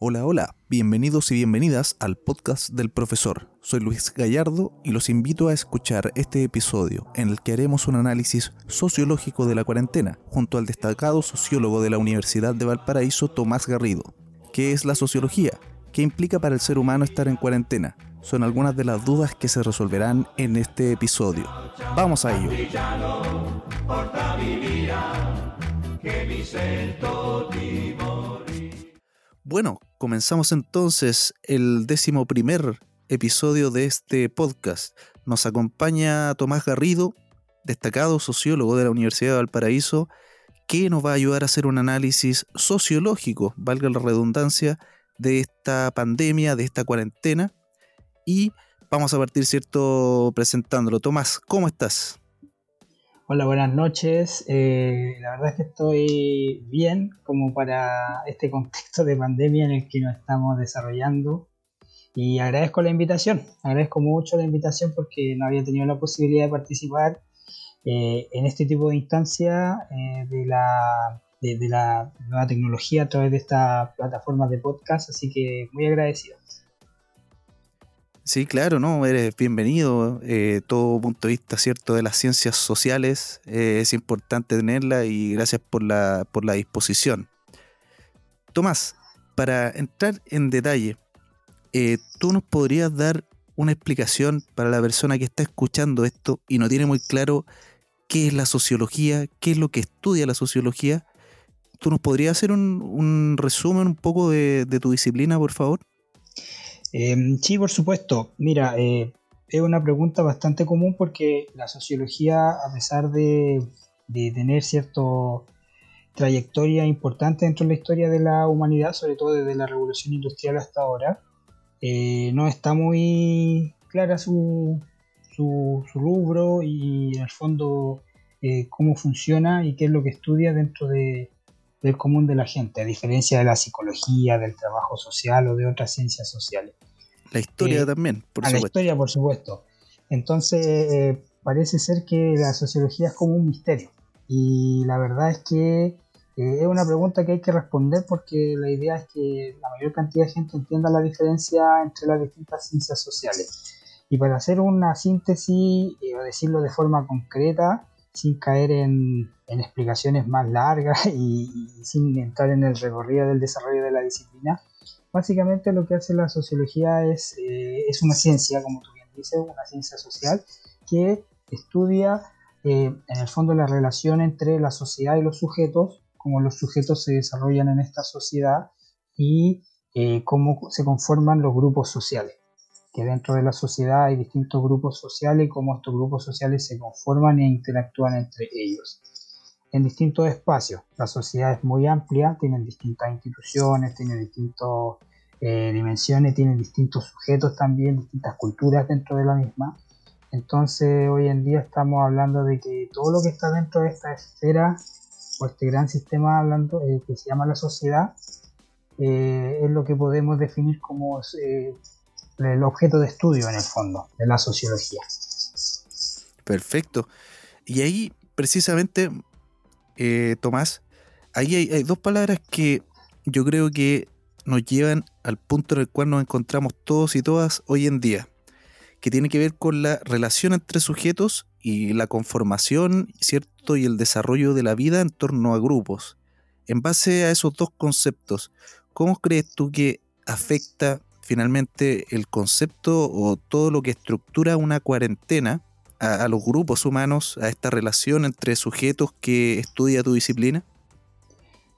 Hola, hola, bienvenidos y bienvenidas al podcast del profesor. Soy Luis Gallardo y los invito a escuchar este episodio en el que haremos un análisis sociológico de la cuarentena junto al destacado sociólogo de la Universidad de Valparaíso, Tomás Garrido. ¿Qué es la sociología? ¿Qué implica para el ser humano estar en cuarentena? Son algunas de las dudas que se resolverán en este episodio. Vamos a ello. Bueno, comenzamos entonces el décimo primer episodio de este podcast. Nos acompaña Tomás Garrido, destacado sociólogo de la Universidad de Valparaíso, que nos va a ayudar a hacer un análisis sociológico, valga la redundancia, de esta pandemia, de esta cuarentena. Y vamos a partir, ¿cierto?, presentándolo. Tomás, ¿cómo estás? Hola, buenas noches. Eh, la verdad es que estoy bien como para este contexto de pandemia en el que nos estamos desarrollando y agradezco la invitación, agradezco mucho la invitación porque no había tenido la posibilidad de participar eh, en este tipo de instancia eh, de, la, de la nueva tecnología a través de esta plataforma de podcast, así que muy agradecido. Sí, claro, no, eres bienvenido. Eh, todo punto de vista, cierto, de las ciencias sociales eh, es importante tenerla y gracias por la, por la disposición. Tomás, para entrar en detalle, eh, ¿tú nos podrías dar una explicación para la persona que está escuchando esto y no tiene muy claro qué es la sociología, qué es lo que estudia la sociología? ¿Tú nos podrías hacer un, resumen un poco de tu disciplina, por favor? Em, sí, por supuesto. Mira, eh, es una pregunta bastante común porque la sociología, a pesar de, tener cierta trayectoria importante dentro de la historia de la humanidad, sobre todo desde la revolución industrial hasta ahora, eh, no está muy clara su, su, rubro y en el fondo eh, cómo funciona y qué es lo que estudia dentro de, del común de la gente, a diferencia de la psicología, del trabajo social o de otras ciencias sociales. La historia eh, también, por a La historia, por supuesto. Entonces, eh, parece ser que la sociología es como un misterio. Y la verdad es que eh, es una pregunta que hay que responder porque la idea es que la mayor cantidad de gente entienda la diferencia entre las distintas ciencias sociales. Y para hacer una síntesis, o decirlo de forma concreta, sin caer en, explicaciones más largas y, sin entrar en el recorrido del desarrollo de la disciplina, básicamente lo que hace la sociología es, eh, es una ciencia, como tú bien dices, una ciencia social que estudia eh, en el fondo la relación entre la sociedad y los sujetos, cómo los sujetos se desarrollan en esta sociedad y eh, cómo se conforman los grupos sociales que dentro de la sociedad hay distintos grupos sociales y cómo estos grupos sociales se conforman e interactúan entre ellos en distintos espacios. La sociedad es muy amplia, tienen distintas instituciones, tiene distintas eh, dimensiones, tiene distintos sujetos también, distintas culturas dentro de la misma. Entonces hoy en día estamos hablando de que todo lo que está dentro de esta esfera o este gran sistema hablando eh, que se llama la sociedad eh, es lo que podemos definir como el objeto de estudio en el fondo de la sociología. Perfecto. Y ahí, precisamente, eh, Tomás, ahí hay, dos palabras que yo creo que nos llevan al punto en el cual nos encontramos todos y todas hoy en día, que tiene que ver con la relación entre sujetos y la conformación, ¿cierto? Y el desarrollo de la vida en torno a grupos. En base a esos dos conceptos, ¿cómo crees tú que afecta finalmente el concepto o todo lo que estructura una cuarentena a, los grupos humanos, a esta relación entre sujetos que estudia tu disciplina?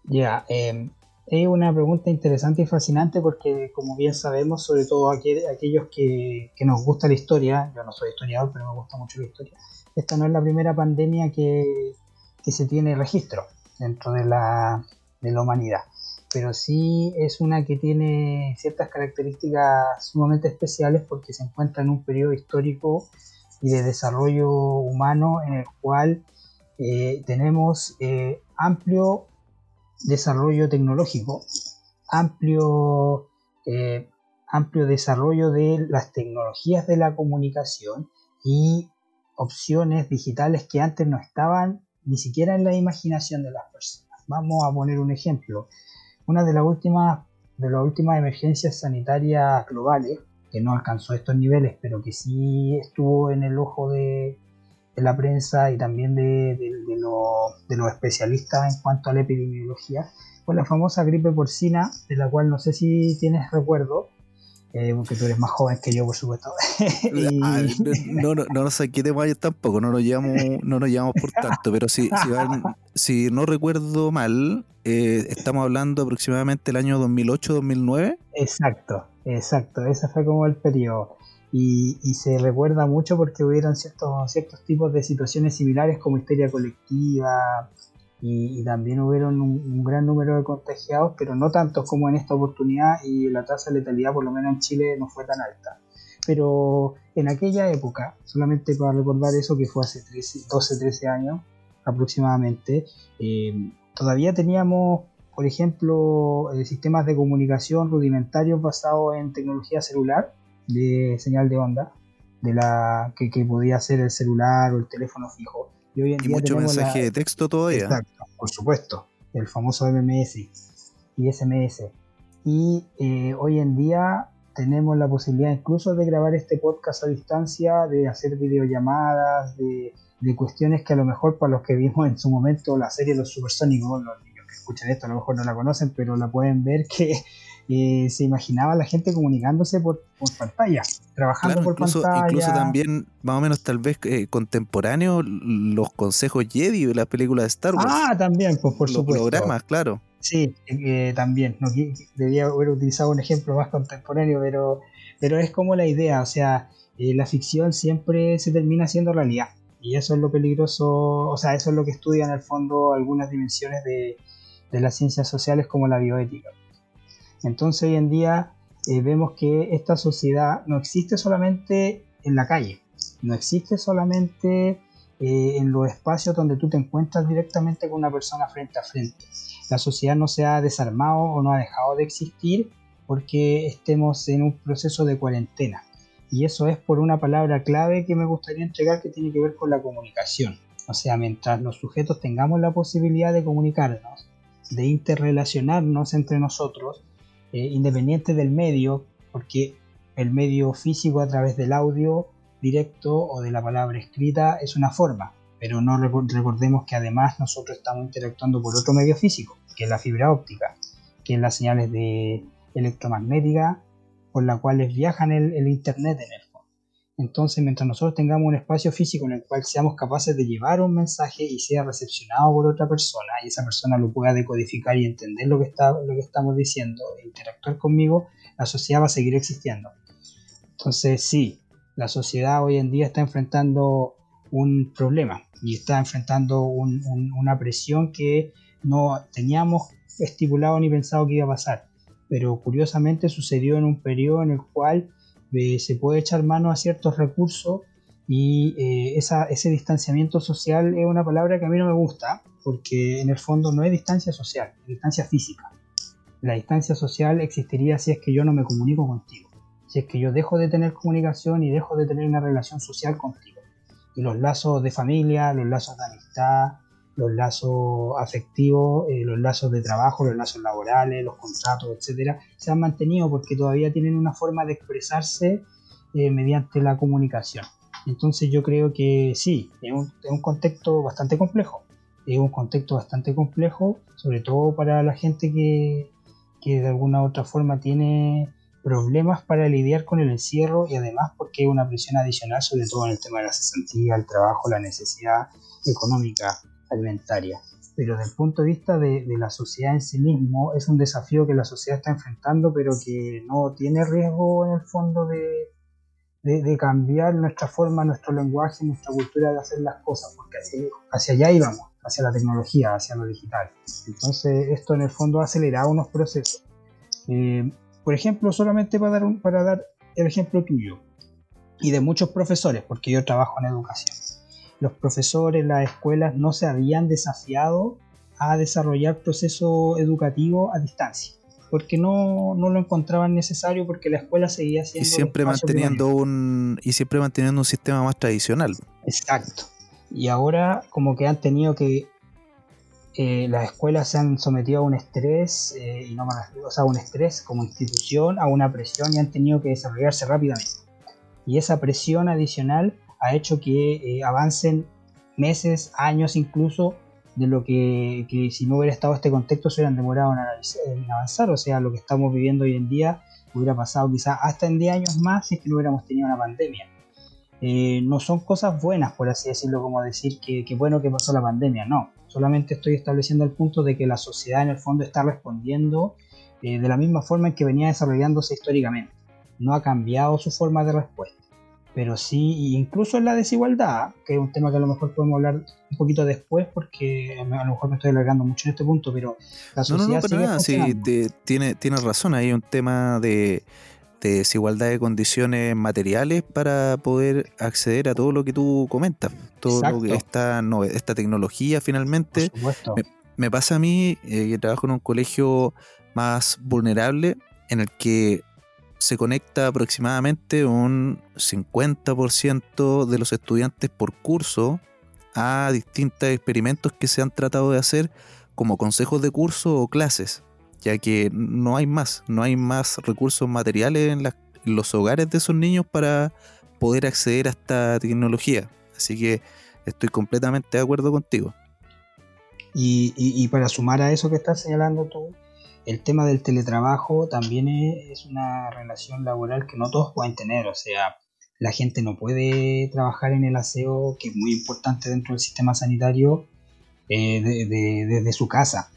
Ya, em, es una pregunta interesante y fascinante porque, como bien sabemos, sobre todo aquellos que, nos gusta la historia, yo no soy historiador, pero me gusta mucho la historia, esta no es la primera pandemia que, que se tiene registro dentro de la, de la humanidad pero sí es una que tiene ciertas características sumamente especiales porque se encuentra en un periodo histórico y de desarrollo humano en el cual eh, tenemos eh, amplio desarrollo tecnológico, amplio, eh, amplio desarrollo de las tecnologías de la comunicación y opciones digitales que antes no estaban ni siquiera en la imaginación de las personas. Vamos a poner un ejemplo una de las últimas de las últimas emergencias sanitarias globales, que no alcanzó estos niveles, pero que sí estuvo en el ojo de, la prensa y también de, de, los especialistas en cuanto a la epidemiología, fue la famosa gripe porcina, de la cual no sé si tienes recuerdo, eh, porque tú eres más joven que yo, por supuesto. Ah, no, no, no, nos saquemos tampoco, no nos llevamos, no nos llevamos por tanto, pero si, si, no recuerdo mal, eh, estamos hablando aproximadamente el año 2008-2009. Exacto, exacto, ese fue como el periodo. Y, y, se recuerda mucho porque hubieron ciertos, ciertos tipos de situaciones similares como histeria colectiva, y, también hubieron un, gran número de contagiados, pero no tantos como en esta oportunidad y la tasa de letalidad por lo menos en Chile no fue tan alta. Pero en aquella época, solamente para recordar eso que fue hace 12, 13 años aproximadamente, eh, todavía teníamos, por ejemplo, eh, sistemas de comunicación rudimentarios basados en tecnología celular de señal de onda, de la que, que podía ser el celular o el teléfono fijo y, mucho mensaje de texto todavía. Exacto, por supuesto. El famoso MMS y SMS. Y eh, hoy en día tenemos la posibilidad incluso de grabar este podcast a distancia, de hacer videollamadas, de, de cuestiones que a lo mejor para los que vimos en su momento la serie Los Supersónicos, los niños que escuchan esto a lo mejor no la conocen, pero la pueden ver que eh, se imaginaba la gente comunicándose por, pantalla, trabajando por pantalla. Incluso también, más o menos tal vez eh, contemporáneo, los consejos Jedi de la película de Star Wars. Ah, también, pues por los programas, claro. Sí, eh, también. No, debía haber utilizado un ejemplo más contemporáneo, pero, pero es como la idea, o sea, la ficción siempre se termina siendo realidad. Y eso es lo peligroso, o sea, eso es lo que estudian el fondo algunas dimensiones de, de las ciencias sociales como la bioética. Entonces hoy en día eh, vemos que esta sociedad no existe solamente en la calle, no existe solamente eh, en los espacios donde tú te encuentras directamente con una persona frente a frente. La sociedad no se ha desarmado o no ha dejado de existir porque estemos en un proceso de cuarentena. Y eso es por una palabra clave que me gustaría entregar que tiene que ver con la comunicación. O sea, mientras los sujetos tengamos la posibilidad de comunicarnos, de interrelacionarnos entre nosotros, eh, independiente del medio, porque el medio físico a través del audio directo o de la palabra escrita es una forma, pero no recordemos que además nosotros estamos interactuando por otro medio físico, que es la fibra óptica, que es las señales de electromagnética por las cuales viajan el, el internet en el entonces, mientras nosotros tengamos un espacio físico en el cual seamos capaces de llevar un mensaje y sea recepcionado por otra persona y esa persona lo pueda decodificar y entender lo que, está, lo que estamos diciendo e interactuar conmigo, la sociedad va a seguir existiendo. Entonces, sí, la sociedad hoy en día está enfrentando un problema y está enfrentando una presión que no teníamos estipulado ni pensado que iba a pasar. Pero curiosamente sucedió en un periodo en el cual se puede echar mano a ciertos recursos y eh, ese distanciamiento social es una palabra que a mí no me gusta porque en el fondo no es distancia social, es distancia física. La distancia social existiría si es que yo no me comunico contigo, si es que yo dejo de tener comunicación y dejo de tener una relación social contigo. Y los lazos de familia, los lazos de amistad, los lazos afectivos, eh, los lazos de trabajo, los lazos laborales, los contratos, etcétera, se han mantenido porque todavía tienen una forma de expresarse eh, mediante la comunicación. Entonces yo creo que sí, es un, es un, contexto bastante complejo. Es un contexto bastante complejo, sobre todo para la gente que, que de alguna u otra forma tiene problemas para lidiar con el encierro y además porque hay una presión adicional, sobre todo en el tema de la cesantía, el trabajo, la necesidad económica alimentaria. Pero desde el punto de vista de, la sociedad en sí mismo, es un desafío que la sociedad está enfrentando, pero que no tiene riesgo en el fondo de, cambiar nuestra forma, nuestro lenguaje, nuestra cultura de hacer las cosas, porque hacia, allá íbamos, hacia la tecnología, hacia lo digital. Entonces, esto en el fondo ha acelerado unos procesos. Eh, por ejemplo, solamente para dar, un, para dar el ejemplo tuyo y de muchos profesores, porque yo trabajo en educación los profesores, las escuelas no se habían desafiado a desarrollar proceso educativo a distancia, porque no, lo encontraban necesario porque la escuela seguía siendo... Y siempre, manteniendo un, y siempre manteniendo un sistema más tradicional. Exacto. Y ahora como que han tenido que eh, las escuelas se han sometido a un estrés, eh, y no o sea, a un estrés como institución, a una presión y han tenido que desarrollarse rápidamente. Y esa presión adicional ha hecho que eh, avancen meses, años incluso, de lo que, que, si no hubiera estado este contexto se hubieran demorado en, avanzar. O sea, lo que estamos viviendo hoy en día hubiera pasado quizás hasta en 10 años más si no hubiéramos tenido una pandemia. Eh, no son cosas buenas, por así decirlo, como decir que, que, bueno que pasó la pandemia, no. Solamente estoy estableciendo el punto de que la sociedad en el fondo está respondiendo eh, de la misma forma en que venía desarrollándose históricamente. No ha cambiado su forma de respuesta. Pero sí, incluso en la desigualdad, que es un tema que a lo mejor podemos hablar un poquito después, porque a lo mejor me estoy alargando mucho en este punto, pero la sociedad. No, no, no, sí, tiene, tiene razón, hay un tema de, desigualdad de condiciones materiales para poder acceder a todo lo que tú comentas, todo lo que esta, esta tecnología finalmente. Me, pasa a mí, eh, que trabajo en un colegio más vulnerable, en el que se conecta aproximadamente un 50% de los estudiantes por curso a distintos experimentos que se han tratado de hacer como consejos de curso o clases, ya que no hay más, no hay más recursos materiales en, los hogares de esos niños para poder acceder a esta tecnología. Así que estoy completamente de acuerdo contigo. Y, y para sumar a eso que estás señalando tú, el tema del teletrabajo también es una relación laboral que no todos pueden tener, o sea, la gente no puede trabajar en el aseo, que es muy importante dentro del sistema sanitario, eh, desde su casa.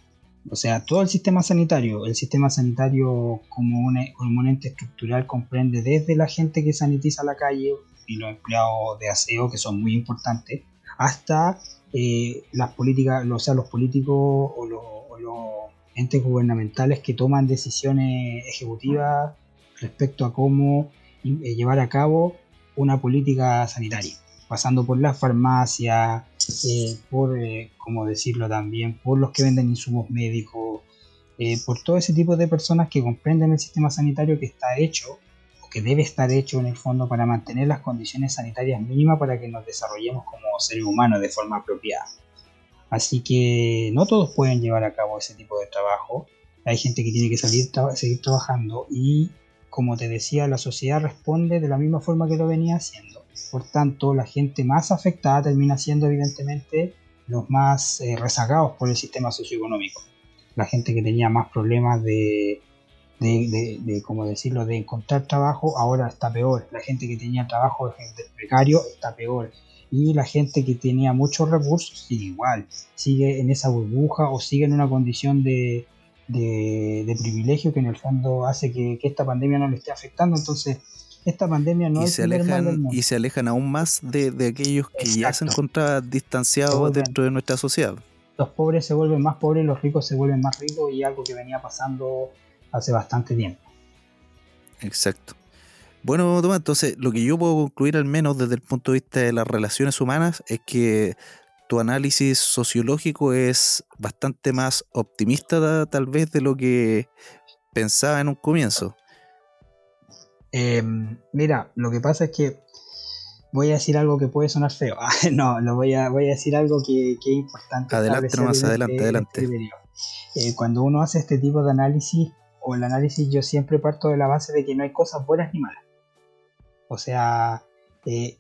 O sea, todo el sistema sanitario, el sistema sanitario como un, como ente estructural comprende desde la gente que sanitiza la calle y los empleados de aseo, que son muy importantes, hasta eh, las políticas, o sea, los políticos o los entes gubernamentales que toman decisiones ejecutivas respecto a cómo eh, llevar a cabo una política sanitaria, pasando por las farmacias, eh, por, eh, como decirlo también, por los que venden insumos médicos, por todo ese tipo de personas que comprenden el sistema sanitario que está hecho o que debe estar hecho en el fondo para mantener las condiciones sanitarias mínimas para que nos desarrollemos como seres humanos de forma apropiada. Así que no todos pueden llevar a cabo ese tipo de trabajo. Hay gente que tiene que salir seguir trabajando y como te decía, la sociedad responde de la misma forma que lo venía haciendo. Por tanto, la gente más afectada termina siendo evidentemente los más eh, rezagados por el sistema socioeconómico. La gente que tenía más problemas de, de, de, como decirlo, de encontrar trabajo, ahora está peor. La gente que tenía trabajo de precario está peor y la gente que tenía muchos recursos sigue igual, sigue en esa burbuja o sigue en una condición de, de, privilegio que en el fondo hace que, esta pandemia no le esté afectando. Entonces, esta pandemia no y se alejan y se alejan aún más de, aquellos que ya se encuentran distanciados dentro de nuestra sociedad. Los pobres se vuelven más pobres, los ricos se vuelven más ricos y algo que venía pasando hace bastante tiempo. Exacto. Bueno, Tomás, entonces lo que yo puedo concluir al menos desde el punto de vista de las relaciones humanas es que tu análisis sociológico es bastante más optimista tal vez de lo que pensaba en un comienzo. Em, mira, lo que pasa es que voy a decir algo que puede sonar feo. no, lo voy a, voy a decir algo que, es importante. Adelante, nomás, adelante, este adelante. Eh, cuando uno hace este tipo de análisis, o el análisis, yo siempre parto de la base de que no hay cosas buenas ni malas. O sea, eh,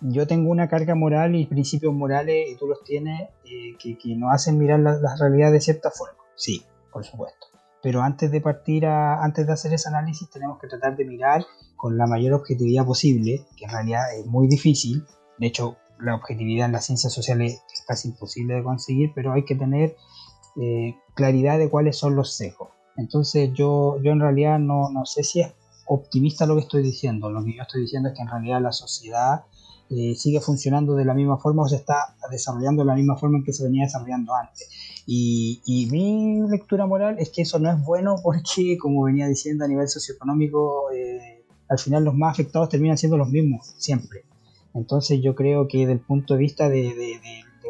yo tengo una carga moral y principios morales, y tú los tienes, eh, que, nos hacen mirar la, realidad de cierta forma. Sí, por supuesto. Pero antes de partir antes de hacer ese análisis, tenemos que tratar de mirar con la mayor objetividad posible, que en realidad es muy difícil. De hecho, la objetividad en las ciencias sociales es casi imposible de conseguir, pero hay que tener eh, claridad de cuáles son los sesgos. Entonces yo, yo en realidad no, no sé si es optimista lo que estoy diciendo. Lo que yo estoy diciendo es que en realidad la sociedad eh, sigue funcionando de la misma forma o se está desarrollando de la misma forma en que se venía desarrollando antes. Y, mi lectura moral es que eso no es bueno porque, como venía diciendo a nivel socioeconómico, eh, al final los más afectados terminan siendo los mismos, siempre. Entonces yo creo que desde el punto de vista de,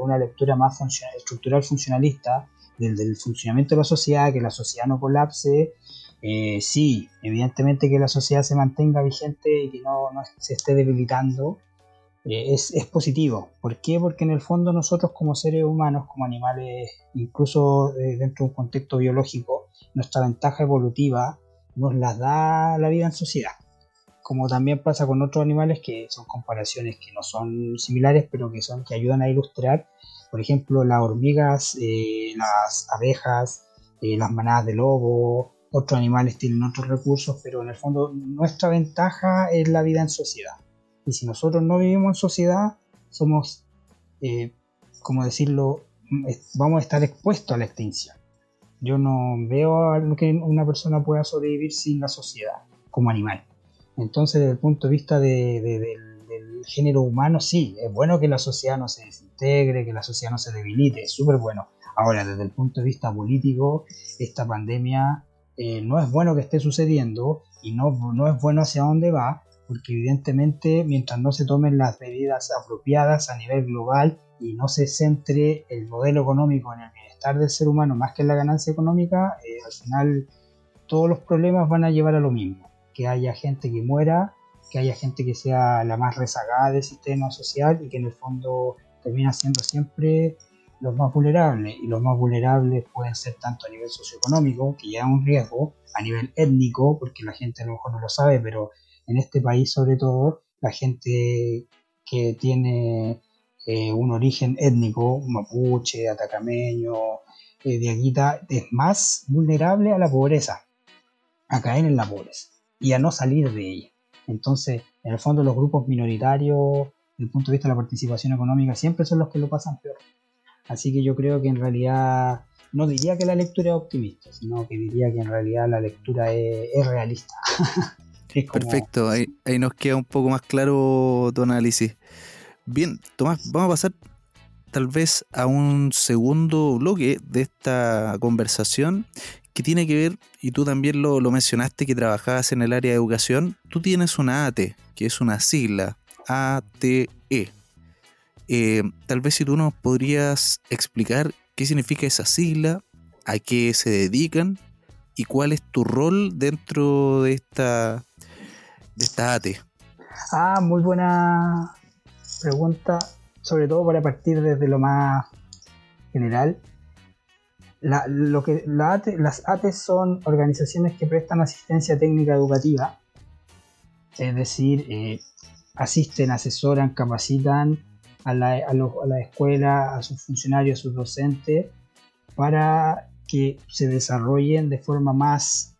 una lectura más estructural funcionalista, del, del funcionamiento de la sociedad, que la sociedad no colapse, eh, sí, evidentemente que la sociedad se mantenga vigente y que no, se esté debilitando, eh, es, positivo. ¿Por qué? Porque en el fondo nosotros como seres humanos, como animales, incluso eh, dentro de un contexto biológico, nuestra ventaja evolutiva nos la da la vida en sociedad. Como también pasa con otros animales que son comparaciones que no son similares, pero que son que ayudan a ilustrar. Por ejemplo, las hormigas, las abejas, las manadas de lobo, otros animales tienen otros recursos, pero en el fondo nuestra ventaja es la vida en sociedad. Y si nosotros no vivimos en sociedad, somos, eh, como decirlo, vamos a estar expuestos a la extinción. Yo no veo que una persona pueda sobrevivir sin la sociedad como animal. Entonces, desde el punto de vista del, del género humano, sí, es bueno que la sociedad no se desintegre, que la sociedad no se debilite, es súper bueno. Ahora, desde el punto de vista político, esta pandemia eh, no es bueno que esté sucediendo y no, no es bueno hacia dónde va, porque evidentemente mientras no se tomen las medidas apropiadas a nivel global y no se centre el modelo económico en el bienestar del ser humano más que en la ganancia económica, eh, al final todos los problemas van a llevar a lo mismo, que haya gente que muera, que haya gente que sea la más rezagada del sistema social y que en el fondo termina siendo siempre los más vulnerables, y los más vulnerables pueden ser tanto a nivel socioeconómico, que ya es un riesgo, a nivel étnico, porque la gente a lo mejor no lo sabe, pero en este país sobre todo, la gente que tiene eh, un origen étnico, mapuche, atacameño, eh, diaguita, es más vulnerable a la pobreza, a caer en la pobreza y a no salir de ella. Entonces, en el fondo los grupos minoritarios, desde el punto de vista de la participación económica, siempre son los que lo pasan peor. Así que yo creo que en realidad no diría que la lectura es optimista, sino que diría que en realidad la lectura es, realista. Perfecto, ahí, nos queda un poco más claro tu análisis. Bien, Tomás, vamos a pasar tal vez a un segundo bloque de esta conversación que tiene que ver, y tú también lo, lo mencionaste, que trabajabas en el área de educación. Tú tienes una ATE, que es una sigla, ATE. Eh, tal vez si tú nos podrías explicar qué significa esa sigla, a qué se dedican y cuál es tu rol dentro de esta, de esta ATE. Ah, muy buena pregunta, sobre todo para partir desde lo más general. lo que, las ATE son organizaciones que prestan asistencia técnica educativa, es decir, eh, asisten, asesoran, capacitan a la, a, escuela, a sus funcionarios, a sus docentes, para que se desarrollen de forma más,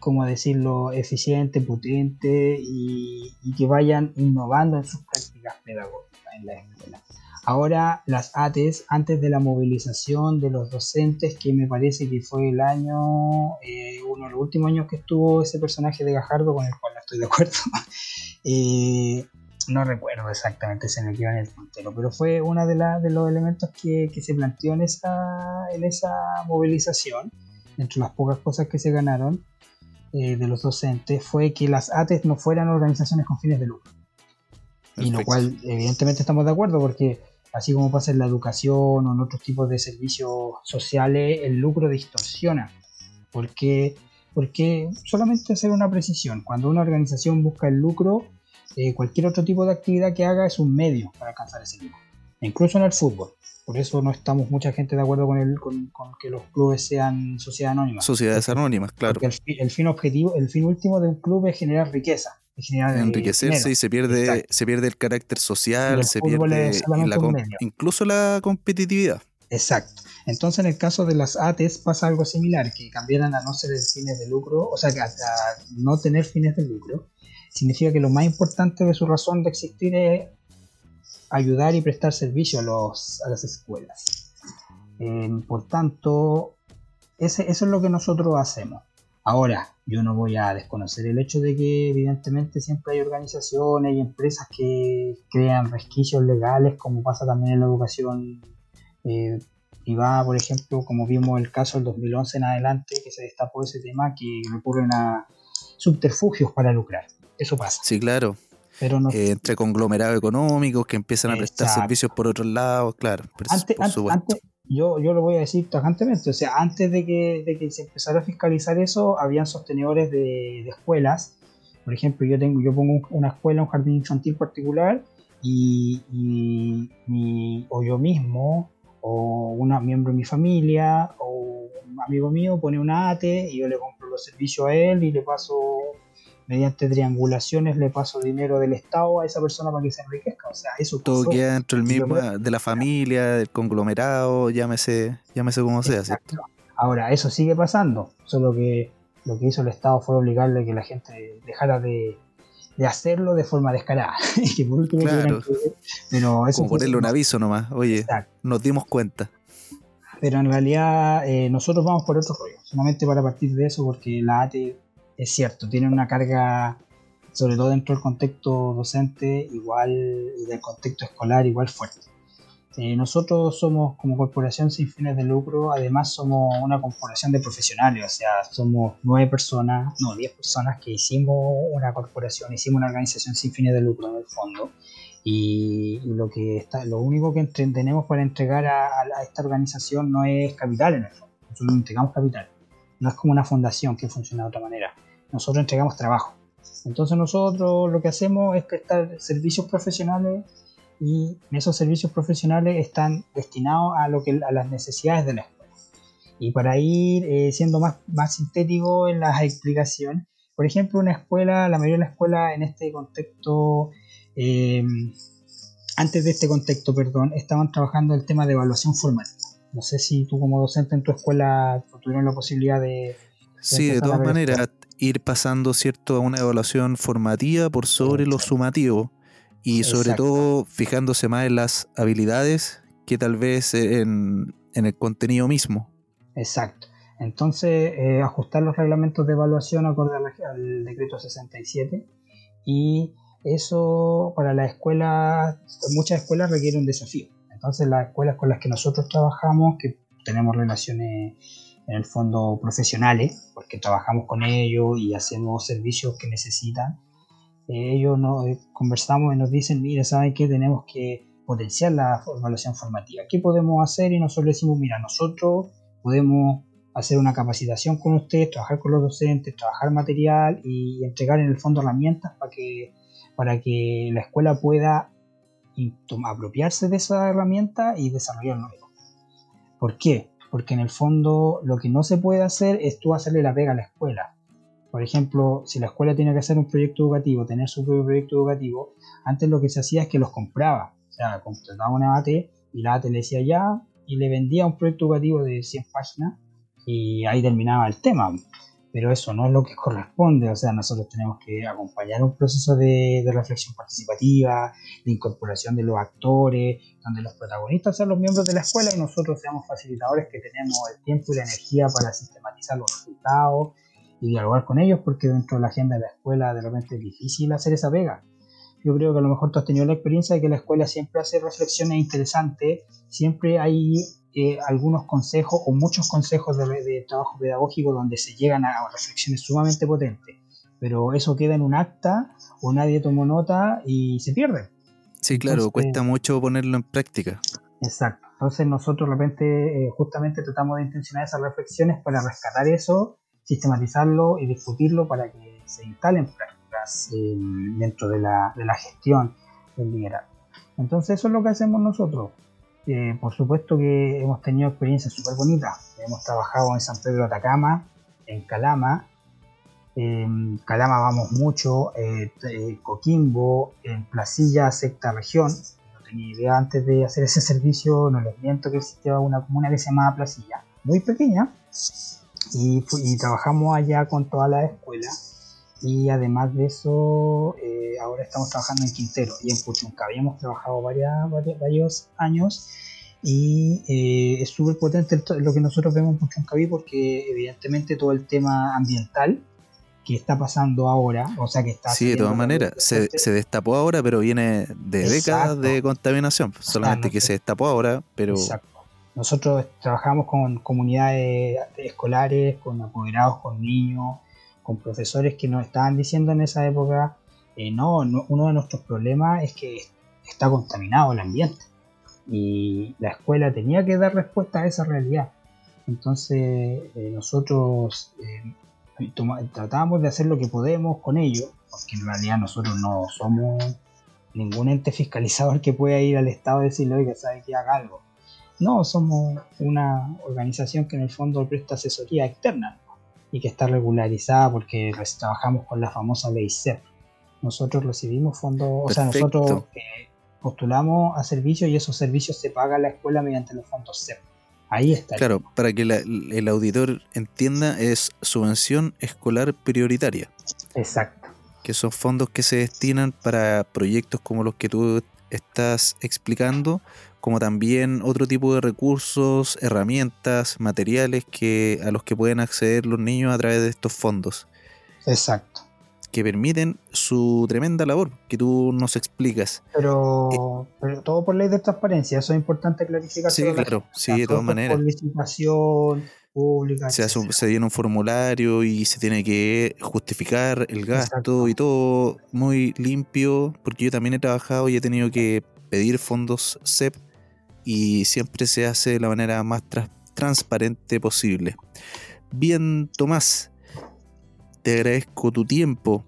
como decirlo, eficiente, potente y, que vayan innovando en sus prácticas pedagógicas en la escuela. Ahora las ATES, antes de la movilización de los docentes, que me parece que fue el año, eh, uno de los últimos años que estuvo ese personaje de Gajardo, con el cual no estoy de acuerdo, eh, no recuerdo exactamente, se me quedó en el puntero, pero fue uno de, de los elementos que, se planteó en esa, en esa movilización, entre las pocas cosas que se ganaron eh, de los docentes, fue que las ATES no fueran organizaciones con fines de lucro. Y lo cual evidentemente estamos de acuerdo porque así como pasa en la educación o en otros tipos de servicios sociales, el lucro distorsiona. Porque, porque solamente hacer una precisión, cuando una organización busca el lucro, eh, cualquier otro tipo de actividad que haga es un medio para alcanzar ese lucro, incluso en el fútbol. Por eso no estamos mucha gente de acuerdo con, el, con, que los clubes sean sociedades anónimas. Sociedades anónimas, claro. Porque el, fin objetivo, el fin último de un club es generar riqueza. generar Enriquecerse y se pierde, se pierde el carácter social, se pierde incluso la competitividad. Exacto. Entonces, en el caso de las ATES pasa algo similar, que cambiaran a no ser fines de lucro, o sea, a no tener fines de lucro, significa que lo más importante de su razón de existir es ayudar y prestar servicio a, los, a las escuelas. Em, por tanto, ese, eso es lo que nosotros hacemos. Ahora, yo no voy a desconocer el hecho de que evidentemente siempre hay organizaciones y empresas que crean resquicios legales, como pasa también en la educación eh, privada, por ejemplo, como vimos el caso del 2011 en adelante, que se destapó ese tema, que recurren a subterfugios para lucrar. Eso pasa. Sí, claro. Pero no, eh, entre conglomerados económicos que empiezan a prestar servicios por otros lados, claro. antes, antes, yo, yo lo voy a decir tajantemente, o sea, antes de que, de que se empezara a fiscalizar eso, habían sostenedores de, de, escuelas. Por ejemplo, yo tengo, yo pongo una escuela, un jardín infantil particular, y, y o yo mismo o un miembro de mi familia o un amigo mío pone una ATE y yo le compro los servicios a él y le paso mediante triangulaciones le paso dinero del Estado a esa persona para que se enriquezca. O sea, eso Todo queda dentro del mismo, de la familia, del conglomerado, llámese, llámese como sea, ¿cierto? Ahora, eso sigue pasando, solo que lo que hizo el Estado fue obligarle a que la gente dejara de, hacerlo de forma descarada. que por último claro. pero eso Como ponerle un aviso nomás, oye, nos dimos cuenta. Pero en realidad eh, nosotros vamos por otro rollo, solamente para partir de eso, porque la ATE es cierto, tiene una carga, sobre todo dentro del contexto docente, igual y del contexto escolar, igual fuerte. Eh, nosotros somos como corporación sin fines de lucro, además somos una corporación de profesionales, o sea, somos nueve personas, no, diez personas que hicimos una corporación, hicimos una organización sin fines de lucro en el fondo. Y, lo que está, lo único que tenemos para entregar a, esta organización no es capital en el fondo, nosotros no entregamos capital, no es como una fundación que funciona de otra manera nosotros entregamos trabajo. Entonces nosotros lo que hacemos es prestar servicios profesionales y esos servicios profesionales están destinados a, lo que, a las necesidades de la escuela. Y para ir eh, siendo más, más sintético en las explicaciones, por ejemplo, una escuela, la mayoría de las escuelas en este contexto, eh, antes de este contexto, perdón, estaban trabajando el tema de evaluación formativa. No sé si tú como docente en tu escuela tuvieron la posibilidad de... sí, de todas maneras, ir pasando cierto a una evaluación formativa por sobre lo sumativo y sobre todo fijándose más en las habilidades que tal vez en, el contenido mismo. Exacto. Entonces, eh, ajustar los reglamentos de evaluación acorde al, decreto 67 y eso para la escuela, muchas escuelas requiere un desafío. Entonces, las escuelas con las que nosotros trabajamos, que tenemos relaciones en el fondo profesionales, porque trabajamos con ellos y hacemos servicios que necesitan. Eh, ellos nos eh, conversamos y nos dicen, mira, ¿saben qué? Tenemos que potenciar la evaluación formativa. ¿Qué podemos hacer? Y nosotros decimos, mira, nosotros podemos hacer una capacitación con ustedes, trabajar con los docentes, trabajar material y entregar en el fondo herramientas para que, para que la escuela pueda apropiarse de esa herramienta y desarrollarlo. ¿Por qué? porque en el fondo lo que no se puede hacer es tú hacerle la pega a la escuela. Por ejemplo, si la escuela tiene que hacer un proyecto educativo, tener su propio proyecto educativo, antes lo que se hacía es que los compraba. O sea, contrataba una AT y la AT le decía ya y le vendía un proyecto educativo de 100 páginas y ahí terminaba el tema pero eso no es lo que corresponde, o sea, nosotros tenemos que acompañar un proceso de, reflexión participativa, de incorporación de los actores, donde los protagonistas sean los miembros de la escuela y nosotros seamos facilitadores que tenemos el tiempo y la energía para sistematizar los resultados y dialogar con ellos, porque dentro de la agenda de la escuela de repente es difícil hacer esa pega. Yo creo que a lo mejor tú has tenido la experiencia de que la escuela siempre hace reflexiones interesantes, siempre hay eh, algunos consejos o muchos consejos de, trabajo pedagógico donde se llegan a reflexiones sumamente potentes, pero eso queda en un acta o nadie tomó nota y se pierde. Sí, claro, cuesta mucho ponerlo en práctica. Exacto. Entonces nosotros de repente eh, justamente tratamos de intencionar esas reflexiones para rescatar eso, sistematizarlo y discutirlo para que se instalen prácticas eh, dentro de la, de la gestión del liderazgo. Entonces eso es lo que hacemos nosotros. Eh, por supuesto que hemos tenido experiencias súper bonitas. Hemos trabajado en San Pedro Atacama, en Calama. En Calama vamos mucho, eh, eh, Coquimbo, en Placilla, sexta región. No tenía idea antes de hacer ese servicio, no les miento que existía una comuna que se llamaba Placilla, muy pequeña. Y, y trabajamos allá con toda la escuela y además de eso, eh, ahora estamos trabajando en Quintero y en Puchunca. Habíamos trabajado varias, varios años y eh, es súper potente lo que nosotros vemos en Puchuncaví porque evidentemente todo el tema ambiental que está pasando ahora, o sea que está... Sí, de todas maneras, se, destapó ahora, pero viene de décadas de contaminación, solamente que se destapó ahora, pero... Exacto. Nosotros trabajamos con comunidades escolares, con apoderados, con niños, con profesores que nos estaban diciendo en esa época, eh, no, uno de nuestros problemas es que está contaminado el ambiente y la escuela tenía que dar respuesta a esa realidad. Entonces eh, nosotros eh, tratamos de hacer lo que podemos con ello, porque en realidad nosotros no somos ningún ente fiscalizador que pueda ir al Estado y decirle, oiga, sabe que haga algo. No, somos una organización que en el fondo presta asesoría externa y que está regularizada porque trabajamos con la famosa ley CEP. Nosotros recibimos fondos, o sea, nosotros eh, postulamos a servicios y esos servicios se pagan la escuela mediante los fondos CEP. Ahí está. Claro, para que el auditor entienda, es subvención escolar prioritaria. Exacto. Que son fondos que se destinan para proyectos como los que tú estás explicando, como también otro tipo de recursos, herramientas, materiales que a los que pueden acceder los niños a través de estos fondos. Exacto que permiten su tremenda labor que tú nos explicas. Pero, pero todo por ley de transparencia, eso es importante clarificar. Sí, claro, sí, de todas maneras. Por licitación pública. Se, hace un, se tiene un formulario y se tiene que justificar el gasto y todo muy limpio, porque yo también he trabajado y he tenido que pedir fondos CEP y siempre se hace de la manera más transparente posible. Bien, Tomás, te agradezco tu tiempo.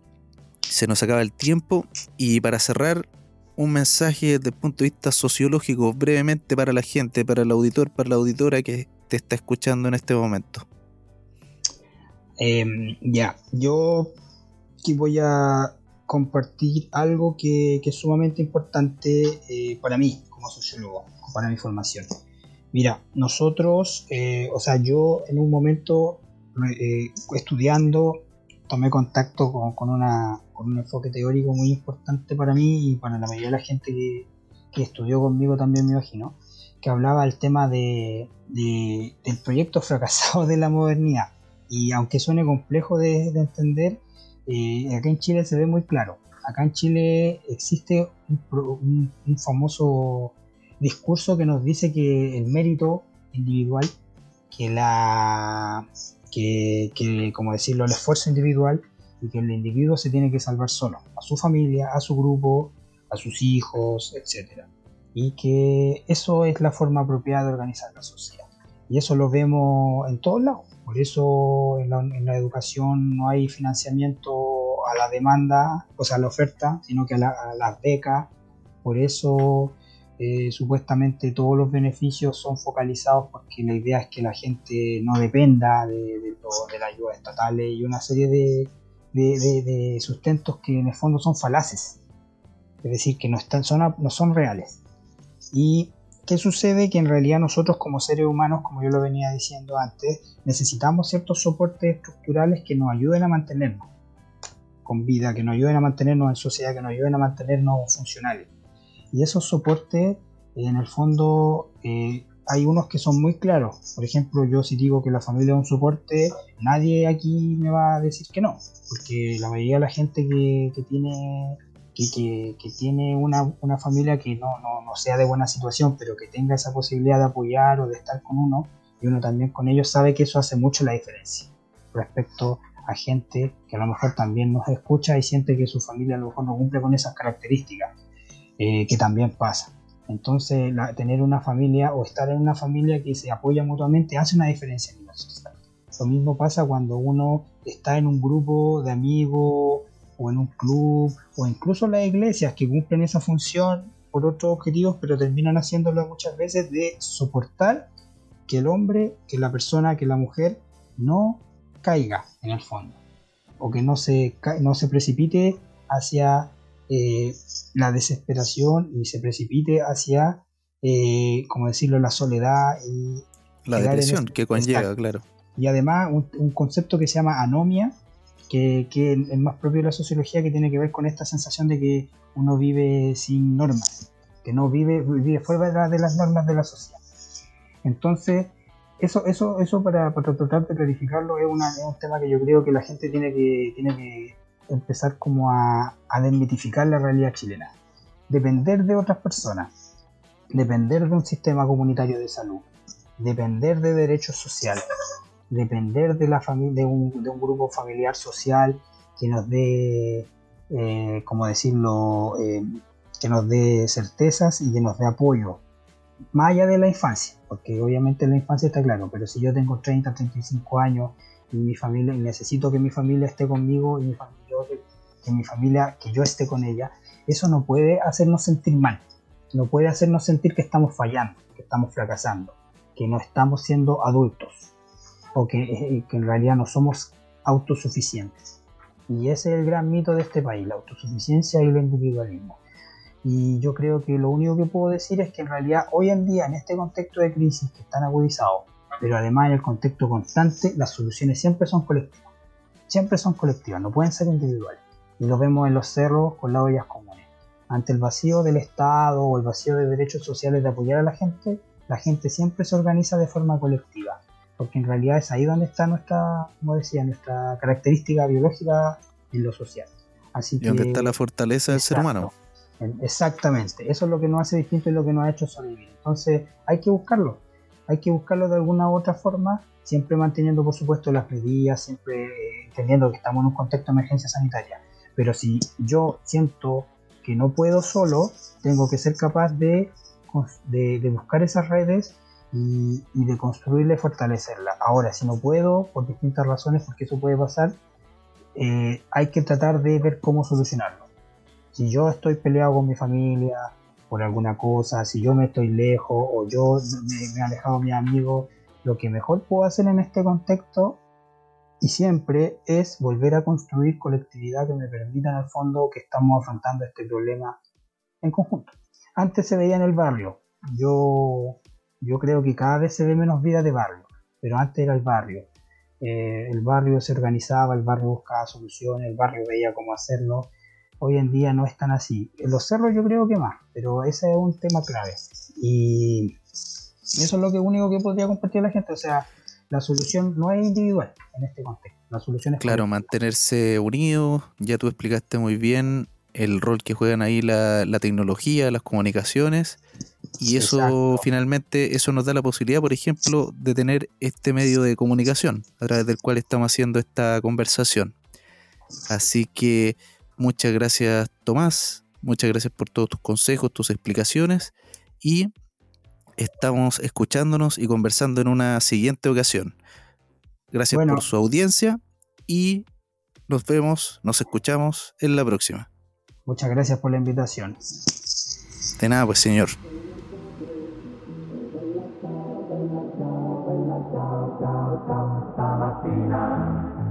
Se nos acaba el tiempo y para cerrar, un mensaje desde el punto de vista sociológico brevemente para la gente, para el auditor, para la auditora que te está escuchando en este momento. Em, ya, yo aquí voy a compartir algo que, es sumamente importante eh, para mí como sociólogo, para mi formación. Mira, nosotros, eh, o sea, yo en un momento eh, estudiando tomé contacto con, una, con, un enfoque teórico muy importante para mí y para la mayoría de la gente que, estudió conmigo también me imagino, que hablaba del tema de, del proyecto fracasado de la modernidad. Y aunque suene complejo de, entender, eh, acá en Chile se ve muy claro. Acá en Chile existe un, un famoso discurso que nos dice que el mérito individual, que la que, como decirlo, el esfuerzo individual y que el individuo se tiene que salvar solo, a su familia, a su grupo, a sus hijos, etc. Y que eso es la forma apropiada de organizar la sociedad. Y eso lo vemos en todos lados. Por eso en la, en la educación no hay financiamiento a la demanda, o sea, a la oferta, sino que a, a las becas. Por eso eh, supuestamente todos los beneficios son focalizados porque la idea es que la gente no dependa de, la ayuda estatal y una serie de, de, sustentos que en el fondo son falaces, es decir, que no, están, son, no son reales. ¿Y qué sucede? Que en realidad nosotros como seres humanos, como yo lo venía diciendo antes, necesitamos ciertos soportes estructurales que nos ayuden a mantenernos con vida, que nos ayuden a mantenernos en sociedad, que nos ayuden a mantenernos funcionales. Y esos soportes, en el fondo, eh, hay unos que son muy claros. Por ejemplo, yo si digo que la familia es un soporte, nadie aquí me va a decir que no, porque la mayoría de la gente que, tiene que, tiene una, familia que no, no, sea de buena situación, pero que tenga esa posibilidad de apoyar o de estar con uno, y uno también con ellos, sabe que eso hace mucho la diferencia respecto a gente que a lo mejor también nos escucha y siente que su familia a lo mejor no cumple con esas características. Eh, que también pasa. Entonces, tener una familia o estar en una familia que se apoya mutuamente hace una diferencia en la sociedad. Lo mismo pasa cuando uno está en un grupo de amigos o en un club o incluso las iglesias que cumplen esa función por otros objetivos, pero terminan haciéndolo muchas veces de soportar que el hombre, que la persona, que la mujer no caiga en el fondo o que no se, no se precipite hacia eh, la desesperación y se precipite hacia, eh, como decirlo, la soledad y... La depresión que conlleva, claro. Y además un, concepto que se llama anomia, que, que, es más propio de la sociología, que tiene que ver con esta sensación de que uno vive sin normas, que no vive, vive fuera de las normas de la sociedad. Entonces, eso, eso, eso para, para tratar de clarificarlo es, una, es, un tema que yo creo que la gente tiene que, tiene que empezar como a, a desmitificar la realidad chilena. Depender de otras personas, depender de un sistema comunitario de salud, depender de derechos sociales, depender de, la de, un, de un grupo familiar social que nos dé, eh, como decirlo, eh, que nos dé certezas y que nos dé apoyo, más allá de la infancia, porque obviamente la infancia está claro, pero si yo tengo 30, 35 años y mi familia, y necesito que mi familia esté conmigo y mi familia que mi familia, que yo esté con ella, eso no puede hacernos sentir mal, no puede hacernos sentir que estamos fallando, que estamos fracasando, que no estamos siendo adultos o que, eh, que en realidad no somos autosuficientes. Y ese es el gran mito de este país, la autosuficiencia y el individualismo. Y yo creo que lo único que puedo decir es que en realidad hoy en día, en este contexto de crisis que están agudizados, pero además en el contexto constante, las soluciones siempre son colectivas. Siempre son colectivas, no pueden ser individuales. Y lo vemos en los cerros con las ollas comunes. Ante el vacío del Estado o el vacío de derechos sociales de apoyar a la gente, la gente siempre se organiza de forma colectiva. Porque en realidad es ahí donde está nuestra, como decía, nuestra característica biológica en lo social. Así y donde está la fortaleza del ser humano. Exactamente, eso es lo que nos hace distinto y lo que nos ha hecho sobrevivir. Entonces hay que buscarlo, hay que buscarlo de alguna u otra forma, siempre manteniendo por supuesto las medidas, siempre entendiendo que estamos en un contexto de emergencia sanitaria. Pero si yo siento que no puedo solo, tengo que ser capaz de, de, buscar esas redes y, de construirla y fortalecerla. Ahora, si no puedo, por distintas razones, porque eso puede pasar, eh, hay que tratar de ver cómo solucionarlo. Si yo estoy peleado con mi familia por alguna cosa, si yo me estoy lejos o yo me, he alejado de mi amigo, lo que mejor puedo hacer en este contexto y siempre es volver a construir colectividad que me permita en el fondo que estamos afrontando este problema en conjunto. Antes se veía en el barrio, yo, yo creo que cada vez se ve menos vida de barrio, pero antes era el barrio. Eh, el barrio se organizaba, el barrio buscaba soluciones, el barrio veía cómo hacerlo. Hoy en día no es tan así. En los cerros yo creo que más, pero ese es un tema clave. Y eso es lo que único que podría compartir la gente. O sea, la solución no es individual en este contexto. La solución es claro, mantenerse unidos. Ya tú explicaste muy bien el rol que juegan ahí la, tecnología, las comunicaciones. Y eso finalmente, eso nos da la posibilidad, por ejemplo, de tener este medio de comunicación a través del cual estamos haciendo esta conversación. Así que muchas gracias Tomás, muchas gracias por todos tus consejos, tus explicaciones y estamos escuchándonos y conversando en una siguiente ocasión. Gracias por su audiencia y nos vemos, nos escuchamos en la próxima. Muchas gracias por la invitación. De nada, pues señor.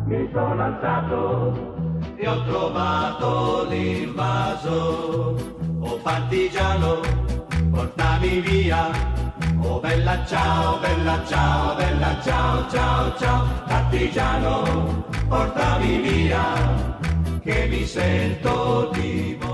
mi sono alzato e ho trovato l'invaso. Oh partigiano, portami via. Oh bella ciao, bella ciao, bella ciao, ciao, ciao. Partigiano, portami via, che mi sento di morire.